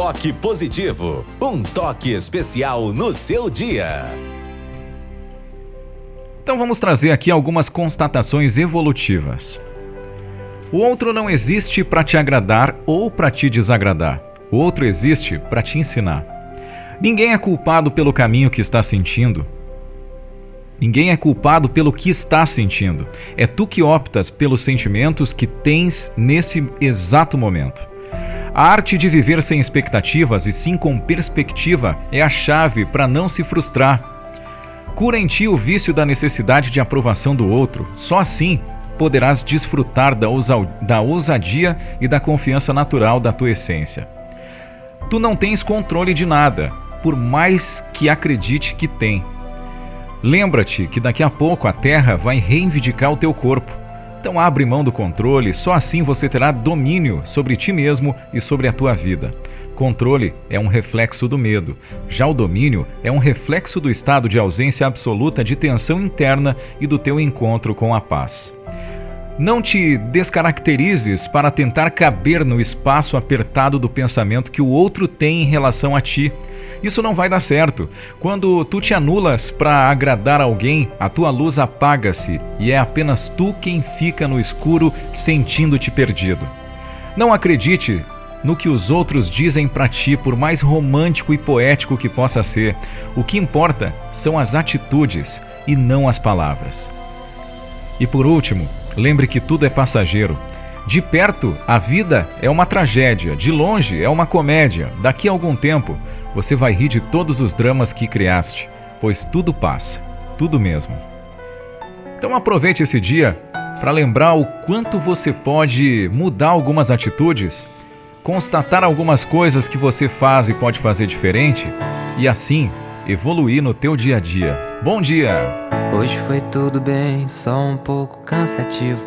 Toque Positivo, um toque especial no seu dia. Então vamos trazer aqui algumas constatações evolutivas. O outro não existe para te agradar ou para te desagradar. O outro existe para te ensinar. Ninguém é culpado pelo caminho que está sentindo. Ninguém é culpado pelo que está sentindo. É tu que optas pelos sentimentos que tens nesse exato momento. A arte de viver sem expectativas e sim com perspectiva é a chave para não se frustrar. Cura em ti o vício da necessidade de aprovação do outro. Só assim poderás desfrutar da, da ousadia e da confiança natural da tua essência. Tu não tens controle de nada, por mais que acredite que tem. Lembra-te que daqui a pouco a Terra vai reivindicar o teu corpo. Então abre mão do controle, só assim você terá domínio sobre ti mesmo e sobre a tua vida. Controle é um reflexo do medo, já o domínio é um reflexo do estado de ausência absoluta de tensão interna e do teu encontro com a paz. Não te descaracterizes para tentar caber no espaço apertado do pensamento que o outro tem em relação a ti. Isso não vai dar certo. Quando tu te anulas para agradar alguém, a tua luz apaga-se e é apenas tu quem fica no escuro sentindo-te perdido. Não acredite no que os outros dizem para ti, por mais romântico e poético que possa ser. O que importa são as atitudes e não as palavras. E por último, Lembre que tudo é passageiro. De perto, a vida é uma tragédia, de longe, é uma comédia. Daqui a algum tempo, você vai rir de todos os dramas que criaste, pois tudo passa, tudo mesmo. Então aproveite esse dia para lembrar o quanto você pode mudar algumas atitudes, constatar algumas coisas que você faz e pode fazer diferente e assim evoluir no teu dia a dia. Bom dia! Hoje foi tudo bem, só um pouco cansativo.